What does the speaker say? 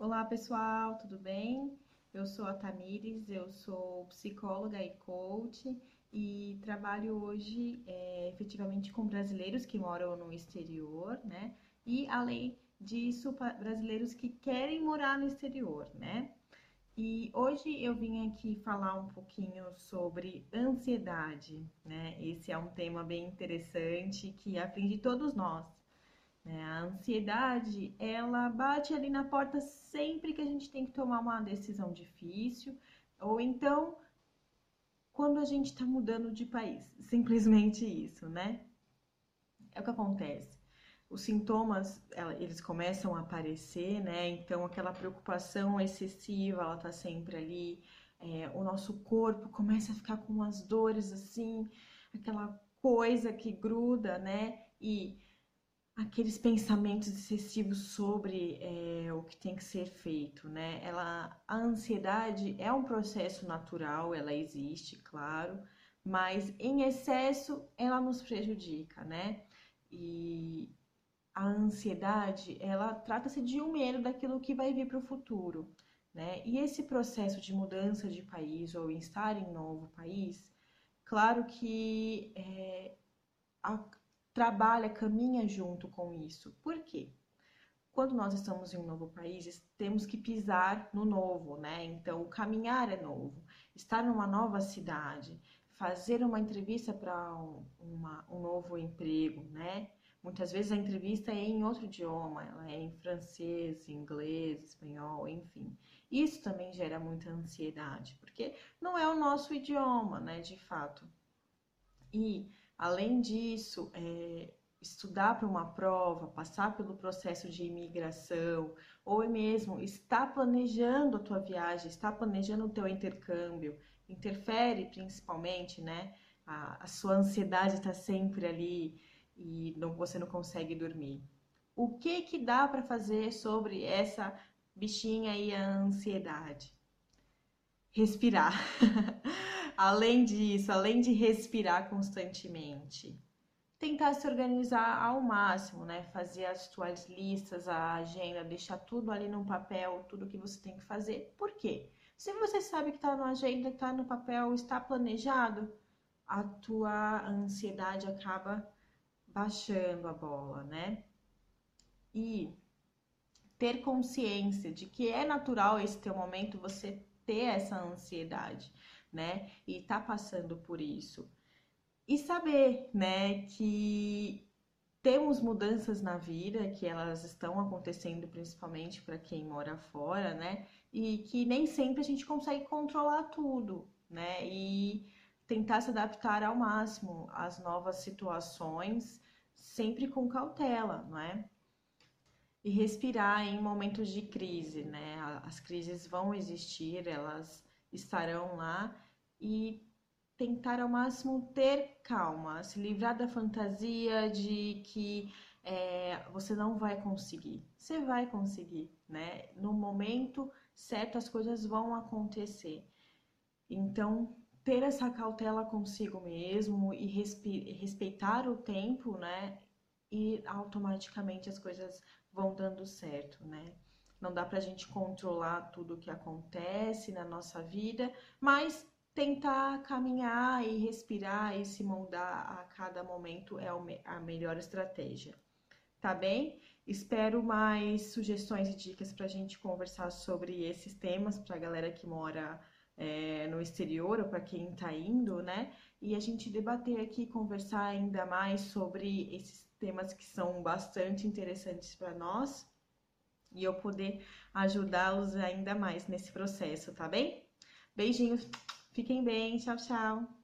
Olá pessoal, tudo bem? Eu sou a Tamires, eu sou psicóloga e coach e trabalho hoje é, efetivamente com brasileiros que moram no exterior, né? E além disso, brasileiros que querem morar no exterior, né? E hoje eu vim aqui falar um pouquinho sobre ansiedade, né? Esse é um tema bem interessante que aflige todos nós. Né? A ansiedade, ela bate ali na porta sempre que a gente tem que tomar uma decisão difícil, ou então quando a gente está mudando de país. Simplesmente isso, né? É o que acontece. Os sintomas, eles começam a aparecer, né? Então, aquela preocupação excessiva, ela tá sempre ali. É, o nosso corpo começa a ficar com umas dores assim, aquela coisa que gruda, né? E aqueles pensamentos excessivos sobre é, o que tem que ser feito, né? Ela, a ansiedade é um processo natural, ela existe, claro, mas em excesso ela nos prejudica, né? E a ansiedade, ela trata-se de um medo daquilo que vai vir para o futuro, né? E esse processo de mudança de país ou estar em novo país, claro que é, a, trabalha, caminha junto com isso. Por quê? Quando nós estamos em um novo país, temos que pisar no novo, né? Então, caminhar é novo. Estar numa nova cidade, fazer uma entrevista para um, um novo emprego, né? Muitas vezes a entrevista é em outro idioma, ela é em francês, inglês, espanhol, enfim. Isso também gera muita ansiedade, porque não é o nosso idioma, né, de fato. E Além disso, é, estudar para uma prova, passar pelo processo de imigração, ou mesmo estar planejando a tua viagem, estar planejando o teu intercâmbio, interfere principalmente, né? A, a sua ansiedade está sempre ali e não, você não consegue dormir. O que que dá para fazer sobre essa bichinha aí, a ansiedade? Respirar. além disso, além de respirar constantemente, tentar se organizar ao máximo, né? Fazer as suas listas, a agenda, deixar tudo ali no papel, tudo que você tem que fazer. Por quê? Se você sabe que está na agenda, está no papel, está planejado, a tua ansiedade acaba baixando a bola, né? E ter consciência de que é natural esse teu momento você ter essa ansiedade né? E tá passando por isso. E saber, né, que temos mudanças na vida, que elas estão acontecendo principalmente para quem mora fora, né? E que nem sempre a gente consegue controlar tudo, né? E tentar se adaptar ao máximo às novas situações, sempre com cautela, não é? E respirar em momentos de crise, né? As crises vão existir, elas estarão lá e tentar ao máximo ter calma, se livrar da fantasia de que é, você não vai conseguir. Você vai conseguir, né? No momento certo as coisas vão acontecer. Então, ter essa cautela consigo mesmo e respeitar o tempo, né? E automaticamente as coisas vão dando certo, né? Não dá pra gente controlar tudo o que acontece na nossa vida, mas tentar caminhar e respirar e se moldar a cada momento é a melhor estratégia. Tá bem? Espero mais sugestões e dicas para a gente conversar sobre esses temas para a galera que mora é, no exterior ou para quem está indo, né? E a gente debater aqui, conversar ainda mais sobre esses temas que são bastante interessantes para nós e eu poder ajudá-los ainda mais nesse processo, tá bem? Beijinhos, fiquem bem, tchau, tchau!